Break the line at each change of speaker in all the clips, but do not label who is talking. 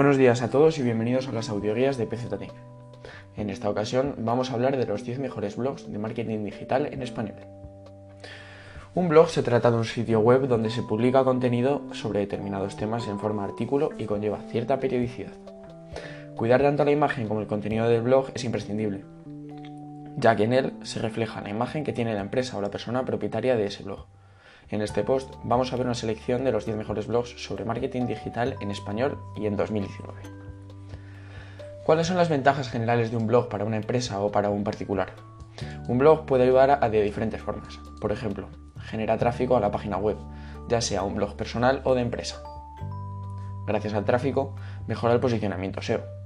Buenos días a todos y bienvenidos a las audioguías de PZT. En esta ocasión vamos a hablar de los 10 mejores blogs de marketing digital en español. Un blog se trata de un sitio web donde se publica contenido sobre determinados temas en forma de artículo y conlleva cierta periodicidad. Cuidar tanto la imagen como el contenido del blog es imprescindible, ya que en él se refleja la imagen que tiene la empresa o la persona propietaria de ese blog en este post vamos a ver una selección de los 10 mejores blogs sobre marketing digital en español y en 2019. ¿Cuáles son las ventajas generales de un blog para una empresa o para un particular? Un blog puede ayudar a de diferentes formas. Por ejemplo, genera tráfico a la página web, ya sea un blog personal o de empresa. Gracias al tráfico, mejora el posicionamiento SEO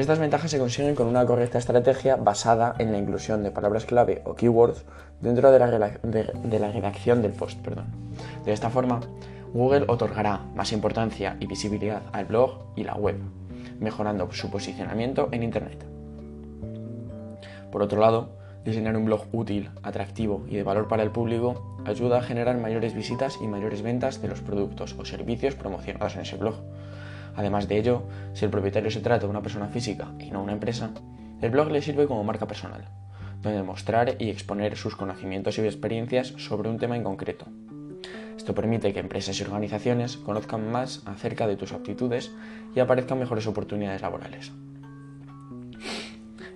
estas ventajas se consiguen con una correcta estrategia basada en la inclusión de palabras clave o keywords dentro de la, redacción del post. De esta forma, Google otorgará más importancia y visibilidad al blog y la web, mejorando su posicionamiento en Internet. Por otro lado, diseñar un blog útil, atractivo y de valor para el público ayuda a generar mayores visitas y mayores ventas de los productos o servicios promocionados en ese blog Además de ello, si el propietario se trata de una persona física y no una empresa, el blog le sirve como marca personal, donde mostrar y exponer sus conocimientos y experiencias sobre un tema en concreto. Esto permite que empresas y organizaciones conozcan más acerca de tus aptitudes y aparezcan mejores oportunidades laborales.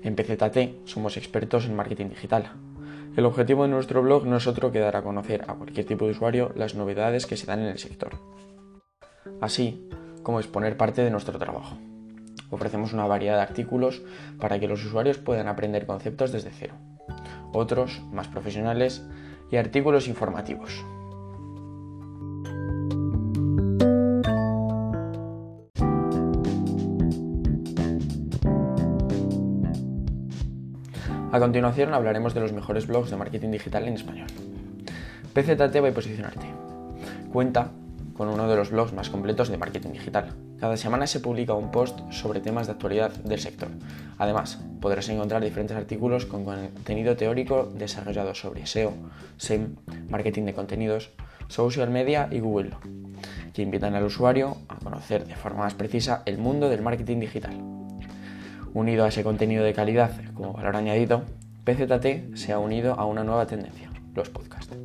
En PZT somos expertos en marketing digital. El objetivo de nuestro blog no es otro que dar a conocer a cualquier tipo de usuario las novedades que se dan en el sector. Así, como exponer parte de nuestro trabajo. Ofrecemos una variedad de artículos para que los usuarios puedan aprender conceptos desde cero, otros más profesionales y artículos informativos. A continuación hablaremos de los mejores blogs de marketing digital en español. PZT va a posicionarte. Cuenta con uno de los blogs más completos de marketing digital. Cada semana se publica un post sobre temas de actualidad del sector. Además, podrás encontrar diferentes artículos con contenido teórico desarrollado sobre SEO, SEM, marketing de contenidos, social media y Google, que invitan al usuario a conocer de forma más precisa el mundo del marketing digital. Unido a ese contenido de calidad como valor añadido, PZT se ha unido a una nueva tendencia, los podcasts.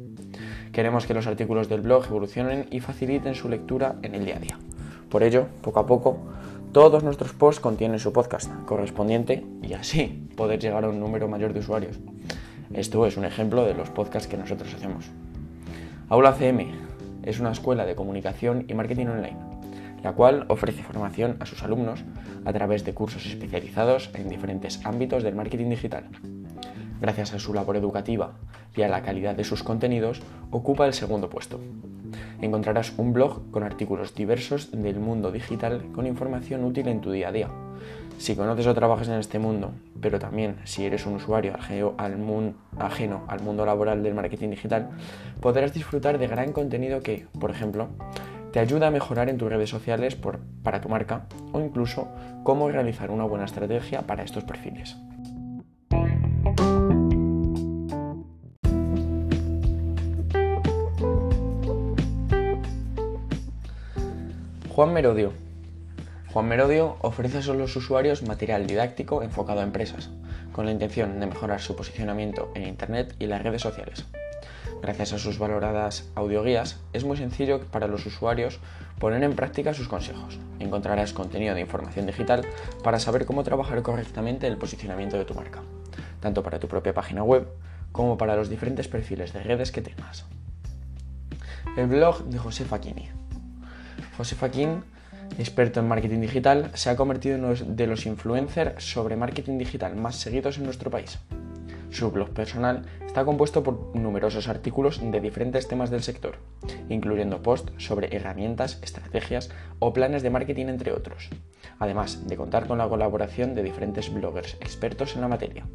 Queremos que los artículos del blog evolucionen y faciliten su lectura en el día a día. Por ello, poco a poco, todos nuestros posts contienen su podcast correspondiente y así poder llegar a un número mayor de usuarios. Esto es un ejemplo de los podcasts que nosotros hacemos. Aula CM es una escuela de comunicación y marketing online, la cual ofrece formación a sus alumnos a través de cursos especializados en diferentes ámbitos del marketing digital gracias a su labor educativa y a la calidad de sus contenidos, ocupa el segundo puesto. Encontrarás un blog con artículos diversos del mundo digital con información útil en tu día a día. Si conoces o trabajas en este mundo, pero también si eres un usuario ajeno al mundo laboral del marketing digital, podrás disfrutar de gran contenido que, por ejemplo, te ayuda a mejorar en tus redes sociales para tu marca o incluso cómo realizar una buena estrategia para estos perfiles. Juan Merodio. Juan Merodio ofrece a los usuarios material didáctico enfocado a empresas, con la intención de mejorar su posicionamiento en Internet y las redes sociales. Gracias a sus valoradas audioguías, es muy sencillo para los usuarios poner en práctica sus consejos. Encontrarás contenido de información digital para saber cómo trabajar correctamente el posicionamiento de tu marca, tanto para tu propia página web como para los diferentes perfiles de redes que tengas. El blog de José Facchini. José Faquín, experto en marketing digital, se ha convertido en uno de los influencers sobre marketing digital más seguidos en nuestro país. Su blog personal está compuesto por numerosos artículos de diferentes temas del sector, incluyendo posts sobre herramientas, estrategias o planes de marketing entre otros, además de contar con la colaboración de diferentes bloggers expertos en la materia.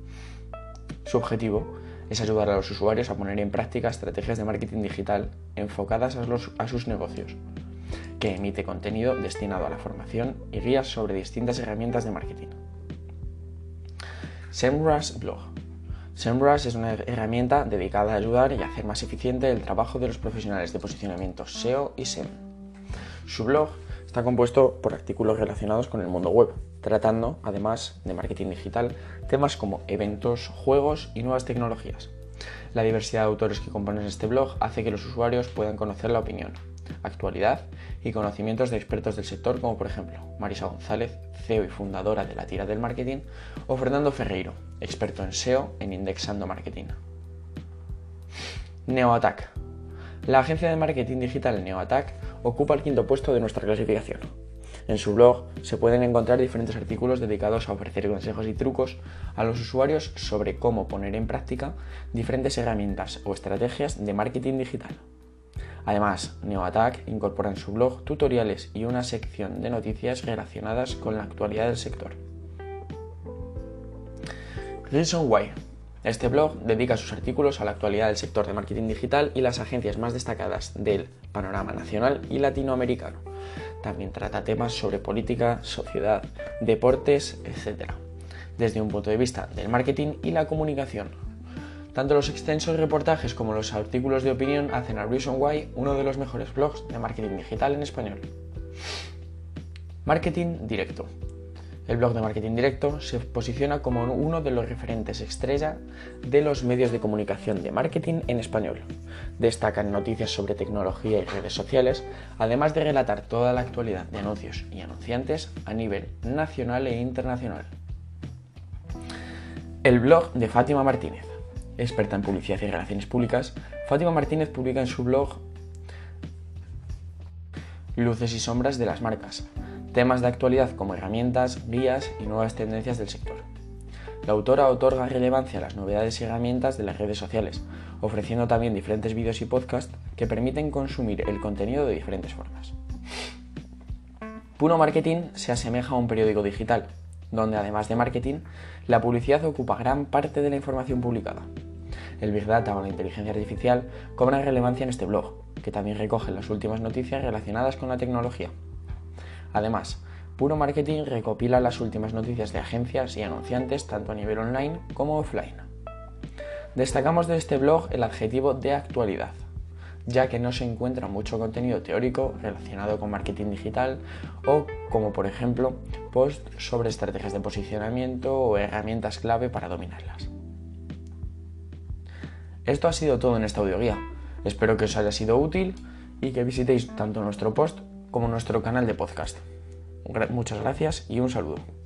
Su objetivo es ayudar a los usuarios a poner en práctica estrategias de marketing digital enfocadas a, a sus negocios que emite contenido destinado a la formación y guías sobre distintas herramientas de marketing. SEMrush Blog. SEMrush es una herramienta dedicada a ayudar y hacer más eficiente el trabajo de los profesionales de posicionamiento SEO y SEM. Su blog Está compuesto por artículos relacionados con el mundo web, tratando, además de marketing digital, temas como eventos, juegos y nuevas tecnologías. La diversidad de autores que componen este blog hace que los usuarios puedan conocer la opinión, actualidad y conocimientos de expertos del sector como por ejemplo Marisa González, CEO y fundadora de la tira del marketing, o Fernando Ferreiro, experto en SEO en Indexando Marketing. NeoAttack. La agencia de marketing digital NeoAttack ocupa el quinto puesto de nuestra clasificación. En su blog se pueden encontrar diferentes artículos dedicados a ofrecer consejos y trucos a los usuarios sobre cómo poner en práctica diferentes herramientas o estrategias de marketing digital. Además, NeoAttack incorpora en su blog tutoriales y una sección de noticias relacionadas con la actualidad del sector. Reason Why. Este blog dedica sus artículos a la actualidad del sector de marketing digital y las agencias más destacadas del panorama nacional y latinoamericano. También trata temas sobre política, sociedad, deportes, etc. Desde un punto de vista del marketing y la comunicación, tanto los extensos reportajes como los artículos de opinión hacen a Reason Why uno de los mejores blogs de marketing digital en español. Marketing Directo. El blog de Marketing Directo se posiciona como uno de los referentes estrella de los medios de comunicación de marketing en español. Destacan noticias sobre tecnología y redes sociales, además de relatar toda la actualidad de anuncios y anunciantes a nivel nacional e internacional. El blog de Fátima Martínez experta en publicidad y relaciones públicas, Fátima Martínez publica en su blog Luces y sombras de las marcas, temas de actualidad como herramientas, guías y nuevas tendencias del sector. La autora otorga relevancia a las novedades y herramientas de las redes sociales, ofreciendo también diferentes vídeos y podcasts que permiten consumir el contenido de diferentes formas. Puno Marketing se asemeja a un periódico digital, donde además de marketing, la publicidad ocupa gran parte de la información publicada. El Big Data o la inteligencia artificial cobran relevancia en este blog, que también recoge las últimas noticias relacionadas con la tecnología. Además, Puro Marketing recopila las últimas noticias de agencias y anunciantes tanto a nivel online como offline. Destacamos de este blog el adjetivo de actualidad, ya que no se encuentra mucho contenido teórico relacionado con marketing digital o como por ejemplo posts sobre estrategias de posicionamiento o herramientas clave para dominarlas. Esto ha sido todo en esta audioguía. Espero que os haya sido útil y que visitéis tanto nuestro post como nuestro canal de podcast. Muchas gracias y un saludo.